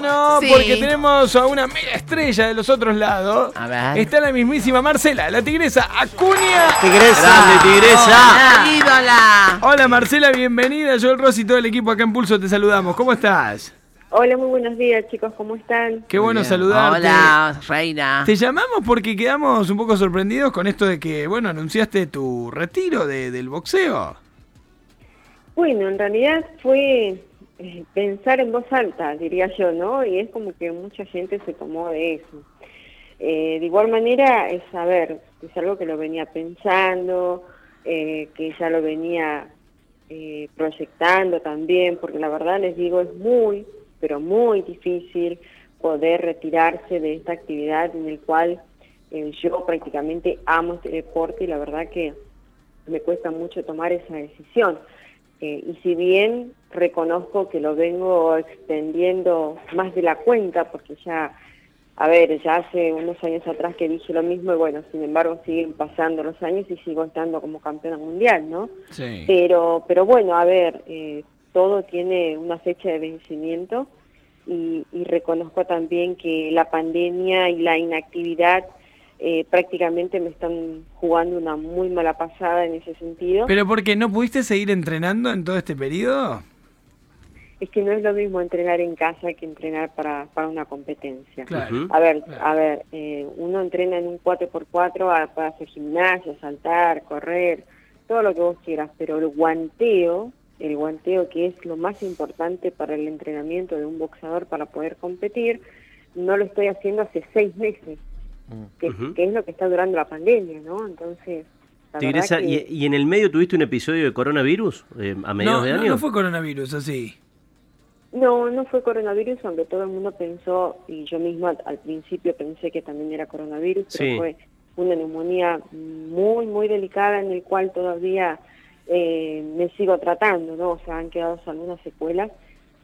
no, no, Sí. porque tenemos a una mega estrella de los otros lados. A ver. Está la mismísima Marcela, la tigresa Acuña. Tigresa. Grande, tigresa. Hola, ídola. Hola Marcela, bienvenida. Yo, el Rosy y todo el equipo acá en Pulso te saludamos. ¿Cómo estás? Hola, muy buenos días chicos, ¿cómo están? Qué bueno bien. saludarte. Hola, reina. Te llamamos porque quedamos un poco sorprendidos con esto de que, bueno, anunciaste tu retiro de- del boxeo. Bueno, en realidad fue eh, pensar en voz alta, diría yo, ¿no? Y es como que mucha gente se tomó de eso. Eh, de igual manera, es saber, es algo que lo venía pensando, eh, que ya lo venía eh, proyectando también, porque la verdad les digo, es muy, pero muy difícil poder retirarse de esta actividad en el cual eh, yo prácticamente amo este deporte y la verdad que me cuesta mucho tomar esa decisión. Eh, y si bien reconozco que lo vengo extendiendo más de la cuenta, porque ya, a ver, ya hace unos años atrás que dije lo mismo y bueno, sin embargo siguen pasando los años y sigo estando como campeona mundial, ¿no? Sí. Pero, pero bueno, a ver, eh, todo tiene una fecha de vencimiento y, y reconozco también que la pandemia y la inactividad eh, prácticamente me están jugando una muy mala pasada en ese sentido. ¿Pero porque no pudiste seguir entrenando en todo este periodo? es que no es lo mismo entrenar en casa que entrenar para, para una competencia. Claro. A ver, Claro. a ver, eh, uno entrena en un 4x4 a- para hacer gimnasia, saltar, correr, todo lo que vos quieras, pero el guanteo, el guanteo que es lo más importante para el entrenamiento de un boxeador para poder competir, no lo estoy haciendo hace seis meses, que, es lo que está durando la pandemia, ¿no? Entonces, Tigresa, que- ¿y, y en el medio tuviste un episodio de coronavirus eh, a mediados No, de no, año? no fue coronavirus, así. No, no fue coronavirus, aunque todo el mundo pensó, y yo misma al principio pensé que también era coronavirus, pero Sí. fue una neumonía muy, muy delicada en el cual todavía eh, me sigo tratando, ¿no? O sea, han quedado algunas secuelas.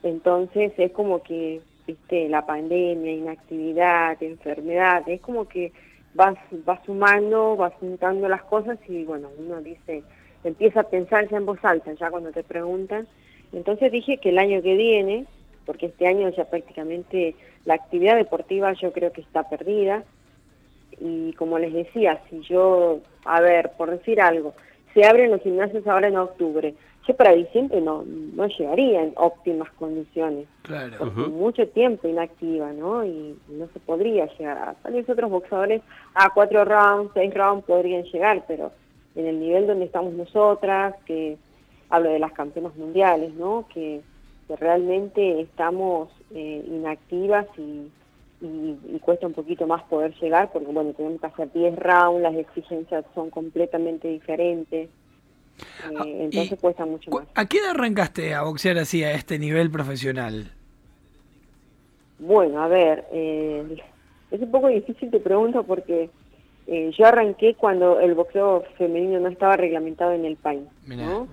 Entonces es como que, viste, la pandemia, inactividad, enfermedad, es como que vas, vas sumando, vas juntando las cosas y bueno, uno dice, empieza a pensar ya en voz alta, ya cuando te preguntan. Entonces dije que el año que viene, porque este año ya prácticamente la actividad deportiva yo creo que está perdida, y como les decía, si yo, a ver, por decir algo, se abren los gimnasios ahora en octubre, yo para diciembre no, no llegaría en óptimas condiciones, Claro. porque mucho tiempo inactiva, ¿no? Y no se podría llegar a, tal vez otros boxeadores a cuatro rounds, seis rounds podrían llegar, pero en el nivel donde estamos nosotras, que hablo de las campeonas mundiales, ¿no? Que, que realmente estamos eh, inactivas y, y, y cuesta un poquito más poder llegar, porque bueno, tenemos que hacer 10 rounds, las exigencias son completamente diferentes, eh, Ah, entonces cuesta mucho más. ¿A qué edad arrancaste a boxear así a este nivel profesional? Bueno, a ver, eh, es un poco difícil te pregunto porque eh, yo arranqué cuando el boxeo femenino no estaba reglamentado en el país. ¿no?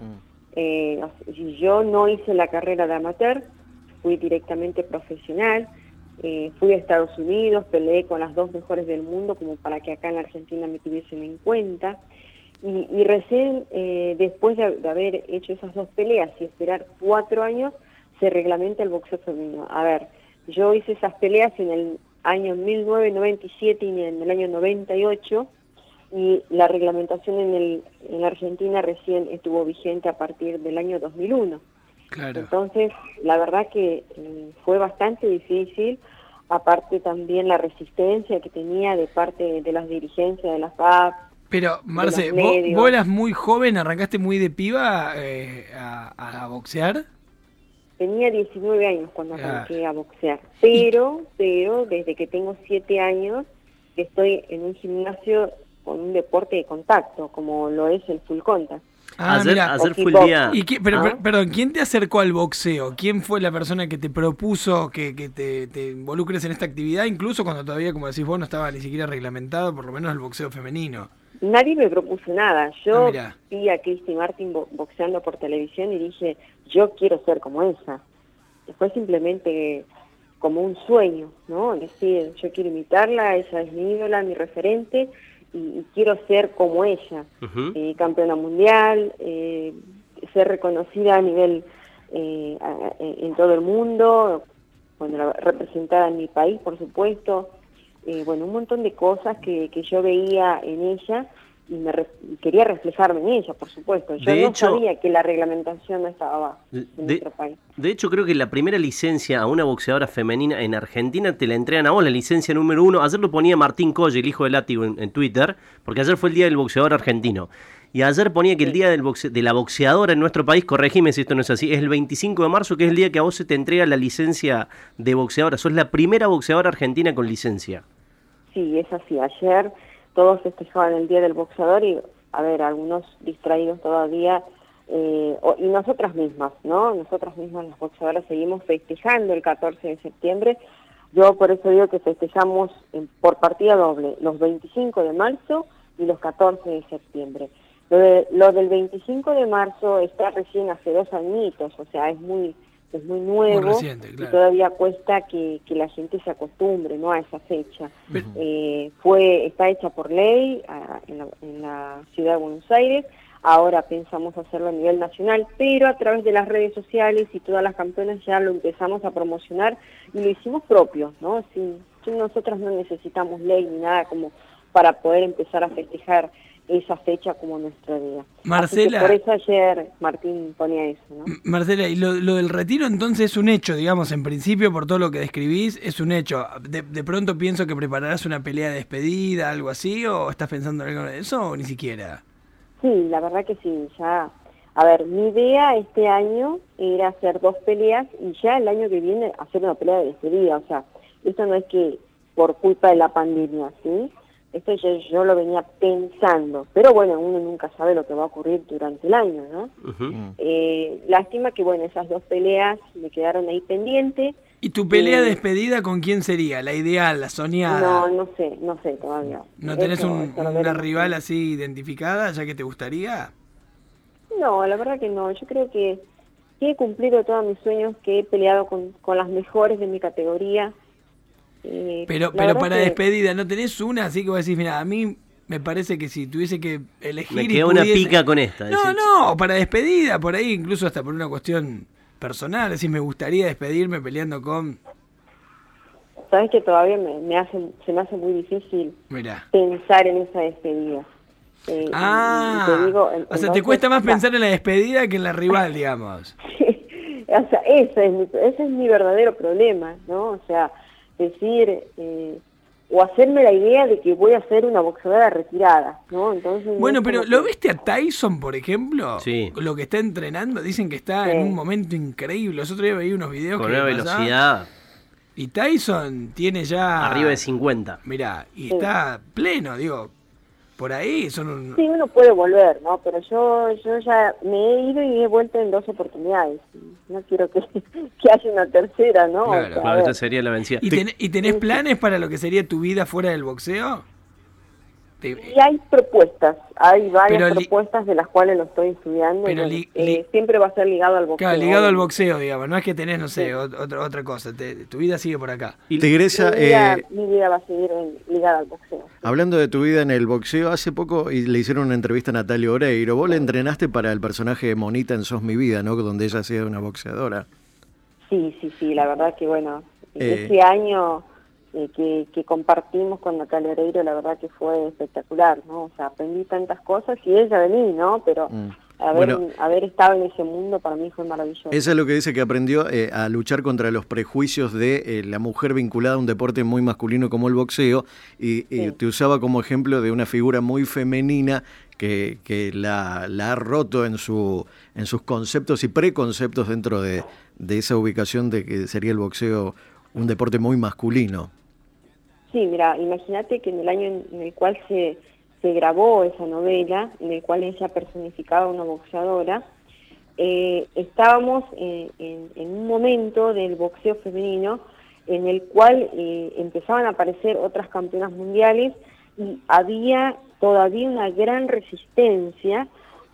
Eh, y yo no hice la carrera de amateur, fui directamente profesional, eh, fui a Estados Unidos, peleé con las dos mejores del mundo como para que acá en la Argentina me tuviesen en cuenta. Y, y recién eh, después de, de haber hecho esas dos peleas y esperar cuatro años, se reglamenta el boxeo femenino. A ver, yo hice esas peleas en el año 1997 y en el año 98 y la reglamentación en, el, en la Argentina recién estuvo vigente a partir del año 2001. Claro. Entonces, la verdad que eh, fue bastante difícil, aparte también la resistencia que tenía de parte de las dirigencias de la FAP. Pero, Marce, ¿vos, vos eras muy joven, arrancaste muy de piba eh, a, a boxear? Tenía 19 años cuando arranqué a boxear, pero, pero desde que tengo 7 años que estoy en un gimnasio con un deporte de contacto, como lo es el full contact. Ah, ayer mira. ayer o fue el kickboxing. día... ¿Y qué- pero, Ah. per- perdón, ¿quién te acercó al boxeo? ¿Quién fue la persona que te propuso que, que te, te involucres en esta actividad? Incluso cuando todavía, como decís vos, no estaba ni siquiera reglamentado, por lo menos el boxeo femenino. Nadie me propuso nada. Ah, Yo mirá. vi a Christy Martin bo- boxeando por televisión y dije, yo quiero ser como ella. Fue simplemente como un sueño, ¿no? Decir, yo quiero imitarla, ella es mi ídola, mi referente, y, y quiero ser como ella. Eh, campeona mundial, eh, ser reconocida a nivel eh, a- a- en todo el mundo, bueno, la- representada en mi país, por supuesto, eh, bueno, un montón de cosas que, que yo veía en ella y me re- quería reflejarme en ella, por supuesto. Yo De no hecho- sabía que la reglamentación no estaba en de- nuestro país. De hecho, creo que la primera licencia a una boxeadora femenina en Argentina te la entregan a vos, la licencia número uno. Ayer lo ponía Martín Colle, el hijo de Látigo, en, en Twitter, porque ayer fue el día del boxeador argentino. Y ayer ponía que el día del boxe- de la boxeadora en nuestro país, corregime si esto no es así, es el 25 de marzo, que es el día que a vos se te entrega la licencia de boxeadora. Sos la primera boxeadora argentina con licencia. Sí, es así. Ayer todos festejaban el Día del Boxeador y, a ver, algunos distraídos todavía, eh, y nosotras mismas, ¿no? Nosotras mismas las boxeadoras seguimos festejando el 14 de septiembre. Yo por eso digo que festejamos en- por partida doble, los 25 de marzo y los 14 de septiembre. Lo, de- lo del 25 de marzo está recién hace dos añitos, o sea, es muy es muy nuevo reciente, y todavía cuesta que, que la gente se acostumbre no a esa fecha. Eh, fue está hecha por ley en, la, en la ciudad de Buenos Aires. Ahora pensamos hacerlo a nivel nacional, pero a través de las redes sociales y todas las campeonas ya lo empezamos a promocionar y lo hicimos propio, ¿no? Sin, sin nosotras no necesitamos ley ni nada como para poder empezar a festejar esa fecha como nuestro día. Marcela. por eso ayer Martín ponía eso, ¿no? Marcela, y lo, lo del retiro entonces es un hecho, digamos, en principio por todo lo que describís, es un hecho. De, de pronto pienso que prepararás una pelea de despedida, algo así, o estás pensando en algo de eso, o ni siquiera. Sí, la verdad que sí, ya. A ver, mi idea este año era hacer dos peleas y ya el año que viene hacer una pelea de despedida. O sea, esto no es que por culpa de la pandemia, ¿sí? Esto yo, yo lo venía pensando. Pero bueno, uno nunca sabe lo que va a ocurrir durante el año, ¿no? Ujú. Eh, lástima que, bueno, esas dos peleas me quedaron ahí pendientes. ¿Y tu pelea Eh, despedida con quién sería? ¿La ideal, la soñada? No, no sé, no sé todavía. ¿No tenés Eso- un- una rival así identificada, ya que te gustaría? No, la verdad que no. Yo creo que, que he cumplido todos mis sueños, que he peleado con, con las mejores de mi categoría. Pero, pero para que- despedida, ¿no tenés una? Así que vos decís, mira, a mí me parece que si tuviese que elegir. Me queda una pudiese- pica con esta. No, decís. no, para despedida, por ahí, incluso hasta por una cuestión personal. Decís, me gustaría despedirme peleando con. Sabes que todavía me, me hace, se me hace muy difícil Mira. pensar en esa despedida. Eh, Ah, y te digo, en- o sea, te cuesta más pensar en la despedida que en la rival, digamos. o sea, ese es, mi, ese es mi verdadero problema, ¿no? O sea, decir eh, o hacerme la idea de que voy a ser una boxeadora retirada, ¿no? Entonces, Bueno, pero ¿lo que- viste a Tyson, por ejemplo? Sí. Lo que está entrenando, dicen que está Sí. en un momento increíble. Los otros días veía unos videos Con que una pasaba. velocidad Y Tyson tiene ya... arriba de 50. Mirá, y Sí. está pleno, digo. Por ahí son un... Sí, uno puede volver, ¿no? Pero yo yo ya me he ido y he vuelto en dos oportunidades. No quiero que, que haya una tercera, ¿no? O Claro, sea, esta sería la vencida. ¿Y, ten- y tenés planes para lo que sería tu vida fuera del boxeo? Te- y hay propuestas, hay varias Pero propuestas de las cuales lo estoy estudiando. y Pero li- eh, li- siempre va a ser ligado al boxeo. Claro, ligado al boxeo, digamos. No es que tenés, no sé, Sí. ot- otra, otra cosa. Te- tu vida sigue por acá. Mi vida, eh, mi vida va a seguir en- ligada al boxeo. hablando de tu vida en el boxeo, hace poco y le hicieron una entrevista a Natalia Oreiro. Vos le entrenaste para el personaje de Monita en Sos mi vida, ¿no? Donde ella hacía una boxeadora. Sí, sí, sí, la verdad que bueno, Eh. ese año eh, que, que compartimos con Natalia Oreiro, la verdad que fue espectacular, ¿no? O sea, aprendí tantas cosas y ella de mí, ¿no? Pero Mm. haber, Bueno. haber estado en ese mundo para mí fue maravilloso. Ella es lo que dice que aprendió eh, a luchar contra los prejuicios de eh, la mujer vinculada a un deporte muy masculino como el boxeo y, te usaba como ejemplo de una figura muy femenina que, que la, la ha roto en, su, en sus conceptos y preconceptos dentro de, de esa ubicación de que sería el boxeo un deporte muy masculino. Sí, mira, imagínate que en el año en, en el cual se, se grabó esa novela, en el cual ella personificaba a una boxeadora, eh, estábamos eh, en, en un momento del boxeo femenino en el cual eh, empezaban a aparecer otras campeonas mundiales y había todavía una gran resistencia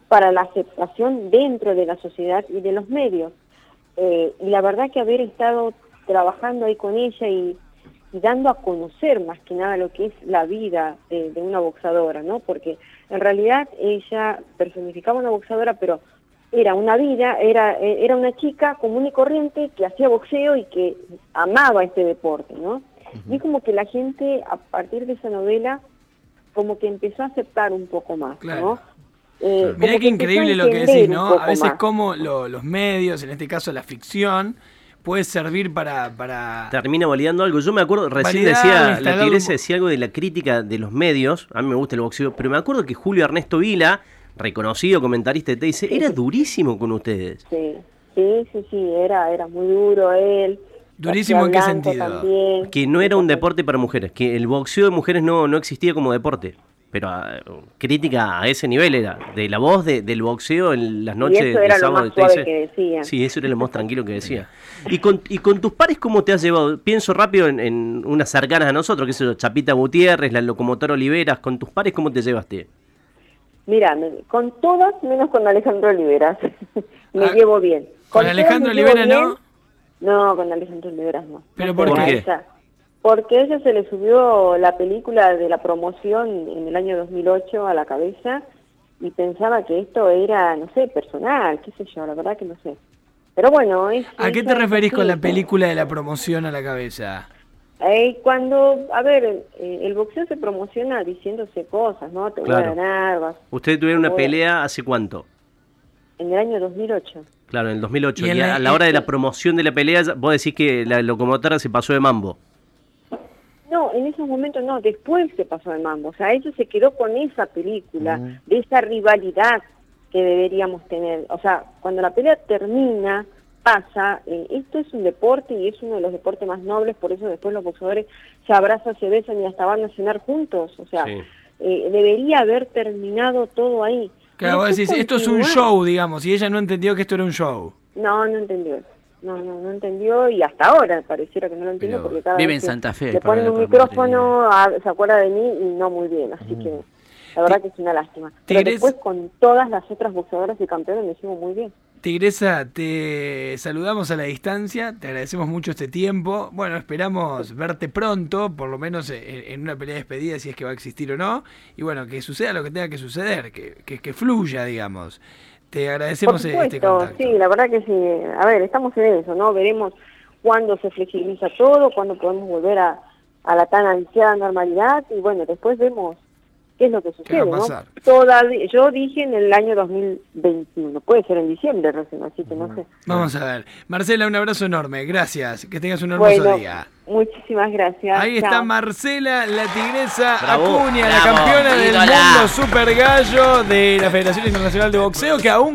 para la aceptación dentro de la sociedad y de los medios. Eh, y la verdad que haber estado trabajando ahí con ella y, y dando a conocer más que nada lo que es la vida de, de una boxadora, ¿no? Porque en realidad ella personificaba una boxadora, pero era una vida, era, era una chica común y corriente que hacía boxeo y que amaba este deporte, ¿no? Y es como que la gente, a partir de esa novela, como que empezó a aceptar un poco más, Claro. ¿no? Eh, Mirá qué increíble lo que decís, ¿no? A veces más. como lo- los medios, en este caso la ficción, puede servir para... para... termina validando algo. Yo me acuerdo, recién decía, la tigresa decía algo de la crítica de los medios. A mí me gusta el boxeo, pero me acuerdo que Julio Ernesto Vila, reconocido comentarista de TIC, era durísimo con ustedes. Sí, sí, sí, sí, era, era muy duro él. ¿Durísimo en qué sentido? también. Que no era un deporte para mujeres, que el boxeo de mujeres no, no existía como deporte. Pero ah, crítica a ese nivel era, de la voz de- del boxeo en las noches eso de era lo sábado más de suave que decía. Sí, eso era lo más tranquilo que decía. ¿Y con, y con tus pares cómo te has llevado? Pienso rápido en, en unas cercanas a nosotros, que es Chapita Gutiérrez, la locomotora Oliveras. ¿Con tus pares cómo te llevaste? Mira, con todas menos con Alejandro Oliveras. me Ah, llevo bien. con Alejandro me llevo Olivera, ¿no? No, con Alejandro Oliveras no. ¿Pero No por qué? a porque a ella se le subió la película de la promoción en el año 2008 a la cabeza y pensaba que esto era, no sé, personal, qué sé yo, la verdad que no sé. Pero bueno, es... ¿A qué te referís con la película de la promoción a la cabeza? Eh, cuando, a ver, eh, el boxeo se promociona diciéndose cosas, ¿no? Te voy Claro. a ganar, vas- Ustedes tuvieron una pelea hace cuánto? en el año 2008. Claro, en el 2008. Y Y, a la hora de la promoción de la pelea, vos decís que la locomotora se pasó de mambo. No, en esos momentos no, después se pasó de mambo. O sea, ella se quedó con esa película, de esa rivalidad que deberíamos tener. O sea, cuando la pelea termina, pasa, eh, esto es un deporte y es uno de los deportes más nobles, por eso después los boxeadores se abrazan, se besan y hasta van a cenar juntos. O sea, Sí. eh, debería haber terminado todo ahí. Claro, vos esto es un show, digamos, y ella no entendió que esto era un show. No, no entendió eso. No, no, no entendió y hasta ahora pareciera que no lo entiende Pero porque cada vive vez en Santa Fe, le ponen un micrófono, ah, se acuerda de mí y no muy bien, así que la verdad que es una lástima. Pero después con todas las otras boxeadoras y campeones me llevo muy bien. Tigresa, te saludamos a la distancia, te agradecemos mucho este tiempo. Bueno, esperamos verte pronto, por lo menos en, en una pelea de despedida, si es que va a existir o no. Y bueno, que suceda lo que tenga que suceder, que, que, que fluya, digamos. Te Por agradecemos este supuesto, contacto. sí, la verdad que sí. A ver, estamos en eso, ¿no? Veremos cuándo se flexibiliza todo, cuándo podemos volver a, a la tan ansiada normalidad y bueno, después vemos qué es lo que sucede, va a ¿no? Todavía, yo dije en el año 2021, puede ser en diciembre recién, así que no sé. Vamos a ver. Marcela, un abrazo enorme. Gracias. Que tengas un hermoso Bueno, día. Muchísimas gracias. Ahí está. Marcela, la tigresa Bravo, Acuña, la bravo, campeona del ídola. mundo super gallo de la Federación Internacional de Boxeo, que aún